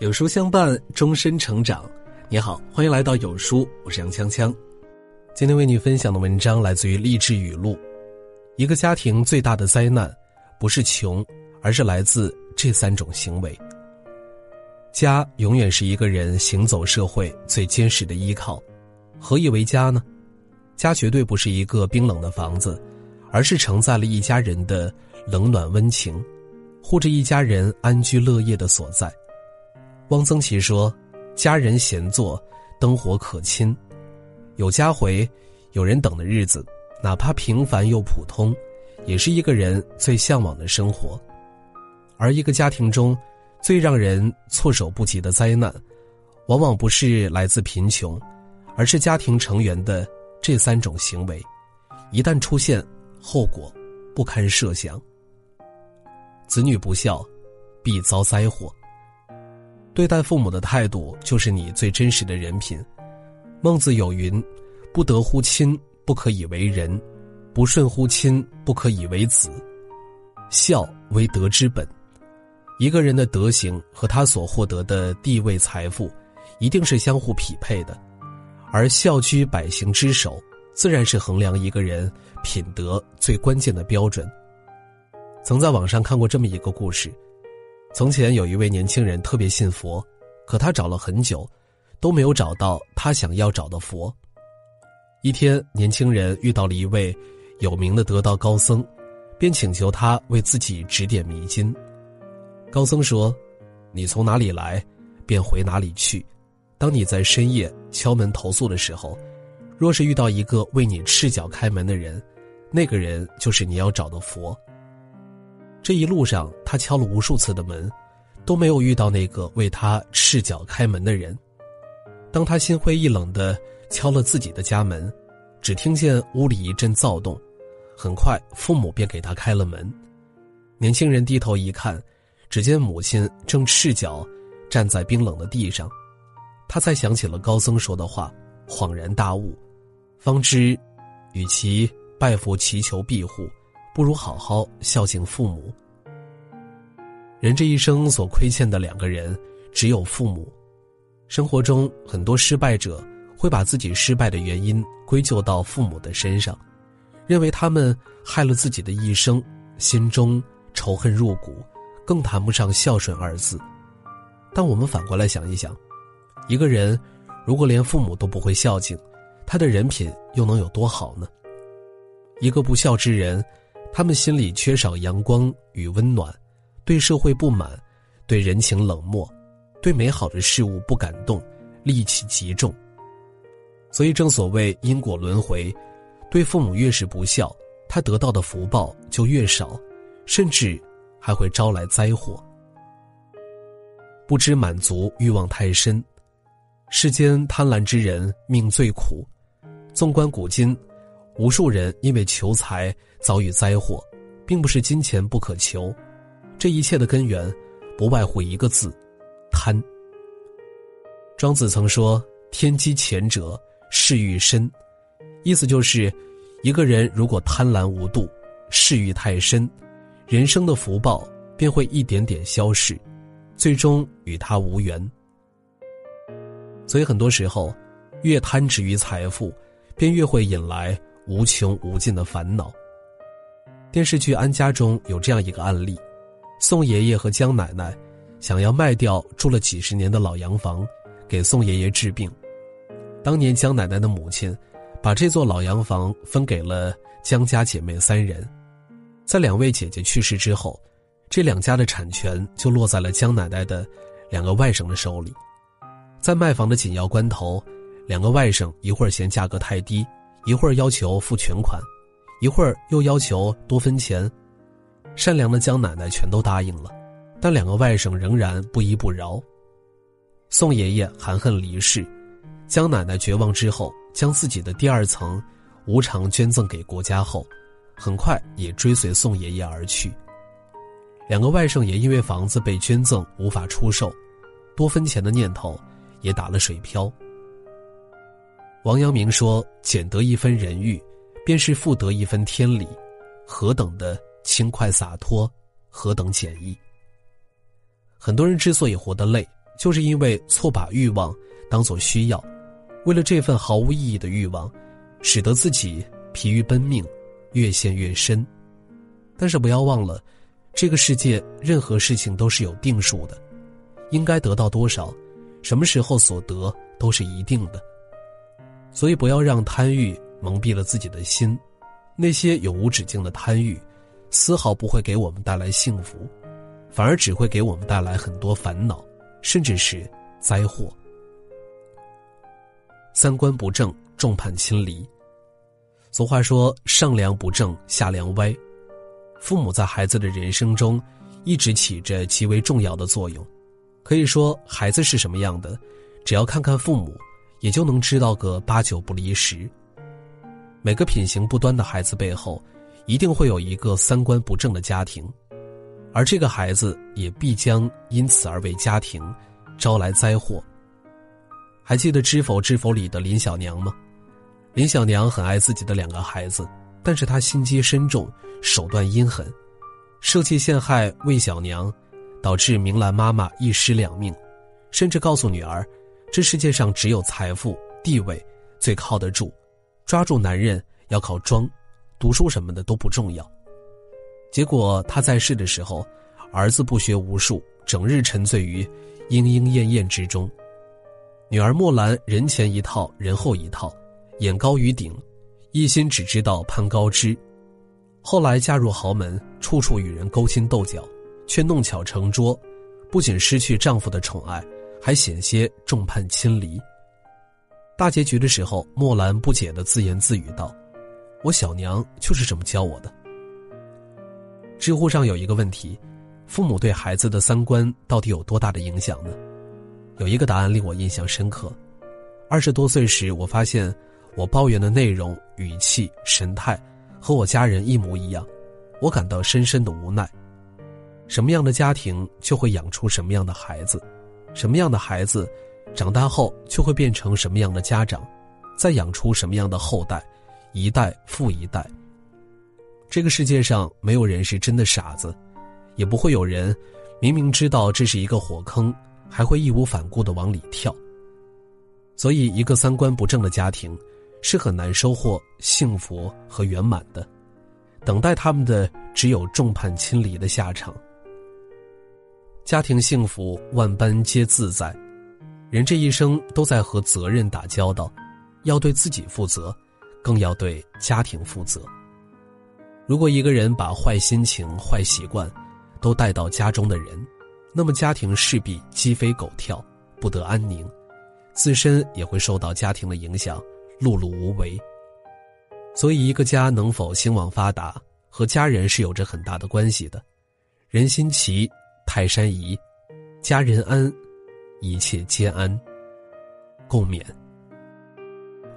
有书相伴，终身成长。你好，欢迎来到有书，我是杨锵锵。今天为你分享的文章来自于励志语录。一个家庭最大的灾难，不是穷，而是来自这三种行为。家永远是一个人行走社会最坚实的依靠。何以为家呢？家绝对不是一个冰冷的房子，而是承载了一家人的冷暖温情，护着一家人安居乐业的所在。汪曾祺说：“家人闲坐，灯火可亲，有家回，有人等的日子，哪怕平凡又普通，也是一个人最向往的生活。而一个家庭中，最让人措手不及的灾难，往往不是来自贫穷，而是家庭成员的这三种行为，一旦出现，后果不堪设想。子女不孝，必遭灾祸。”对待父母的态度，就是你最真实的人品。孟子有云：“不得乎亲，不可以为人；不顺乎亲，不可以为子。”孝为德之本。一个人的德行和他所获得的地位、财富，一定是相互匹配的。而孝居百行之首，自然是衡量一个人品德最关键的标准。曾在网上看过这么一个故事。从前有一位年轻人特别信佛，可他找了很久，都没有找到他想要找的佛。一天，年轻人遇到了一位有名的得道高僧，便请求他为自己指点迷津。高僧说：“你从哪里来，便回哪里去。当你在深夜敲门投诉的时候，若是遇到一个为你赤脚开门的人，那个人就是你要找的佛。”这一路上，他敲了无数次的门，都没有遇到那个为他赤脚开门的人。当他心灰意冷的敲了自己的家门，只听见屋里一阵躁动，很快父母便给他开了门。年轻人低头一看，只见母亲正赤脚站在冰冷的地上。他才想起了高僧说的话，恍然大悟，方知，与其拜佛祈求庇护。不如好好孝敬父母。人这一生所亏欠的两个人，只有父母。生活中很多失败者会把自己失败的原因归咎到父母的身上，认为他们害了自己的一生，心中仇恨入骨，更谈不上孝顺二字。但我们反过来想一想，一个人如果连父母都不会孝敬，他的人品又能有多好呢？一个不孝之人。他们心里缺少阳光与温暖，对社会不满，对人情冷漠，对美好的事物不感动，戾气极重。所以正所谓因果轮回，对父母越是不孝，他得到的福报就越少，甚至还会招来灾祸。不知满足，欲望太深，世间贪婪之人命最苦。纵观古今。无数人因为求财遭遇灾祸，并不是金钱不可求，这一切的根源，不外乎一个字：贪。庄子曾说：“天机浅者，事欲深。”意思就是，一个人如果贪婪无度，事欲太深，人生的福报便会一点点消逝，最终与他无缘。所以很多时候，越贪执于财富，便越会引来。无穷无尽的烦恼。电视剧《安家》中有这样一个案例：宋爷爷和江奶奶想要卖掉住了几十年的老洋房，给宋爷爷治病。当年江奶奶的母亲把这座老洋房分给了江家姐妹三人，在两位姐姐去世之后，这两家的产权就落在了江奶奶的两个外甥的手里。在卖房的紧要关头，两个外甥一会儿嫌价格太低。一会儿要求付全款，一会儿又要求多分钱，善良的江奶奶全都答应了，但两个外甥仍然不依不饶。宋爷爷含恨离世，江奶奶绝望之后，将自己的第二层无偿捐赠给国家后，很快也追随宋爷爷而去。两个外甥也因为房子被捐赠无法出售，多分钱的念头也打了水漂。王阳明说：“俭得一分人欲，便是复得一分天理，何等的轻快洒脱，何等简易。”很多人之所以活得累，就是因为错把欲望当作需要，为了这份毫无意义的欲望，使得自己疲于奔命，越陷越深。但是不要忘了，这个世界任何事情都是有定数的，应该得到多少，什么时候所得都是一定的。所以不要让贪欲蒙蔽了自己的心，那些永无止境的贪欲，丝毫不会给我们带来幸福，反而只会给我们带来很多烦恼。甚至是灾祸。三观不正，众叛亲离。俗话说：“上梁不正下梁歪。”父母在孩子的人生中一直起着极为重要的作用。可以说，孩子是什么样的，只要看看父母，也就能知道个八九不离十。每个品行不端的孩子背后，一定会有一个三观不正的家庭。而这个孩子也必将因此而为家庭招来灾祸。还记得《知否知否》里的林小娘吗？林小娘很爱自己的两个孩子，但是她心机深重，手段阴狠，设计陷害魏小娘，导致明兰妈妈一尸两命，甚至告诉女儿，这世界上只有财富地位最靠得住，抓住男人要靠装，读书什么的都不重要。结果他在世的时候，儿子不学无术，整日沉醉于莺莺燕燕之中；女儿墨兰人前一套，人后一套，眼高于顶，一心只知道攀高枝。后来嫁入豪门，处处与人勾心斗角，却弄巧成拙，不仅失去丈夫的宠爱，还险些众叛亲离。大结局的时候，莫兰不解的自言自语道：“我小娘就是这么教我的。”知乎上有一个问题：父母对孩子的三观到底有多大的影响呢？有一个答案令我印象深刻。二十多岁时，我发现我抱怨的内容、语气、神态和我家人一模一样，我感到深深的无奈。什么样的家庭就会养出什么样的孩子，什么样的孩子长大后就会变成什么样的家长，再养出什么样的后代，一代复一代。这个世界上没有人是真的傻子，也不会有人明明知道这是一个火坑，还会义无反顾的往里跳。所以，一个三观不正的家庭是很难收获幸福和圆满的，等待他们的只有众叛亲离的下场。家庭幸福，万般皆自在。人这一生都在和责任打交道，要对自己负责，更要对家庭负责。如果一个人把坏心情、坏习惯都带到家中的人，那么家庭势必鸡飞狗跳，不得安宁，自身也会受到家庭的影响，碌碌无为。所以，一个家能否兴旺发达，和家人是有着很大的关系的。人心齐，泰山移，家人安，一切皆安。共勉。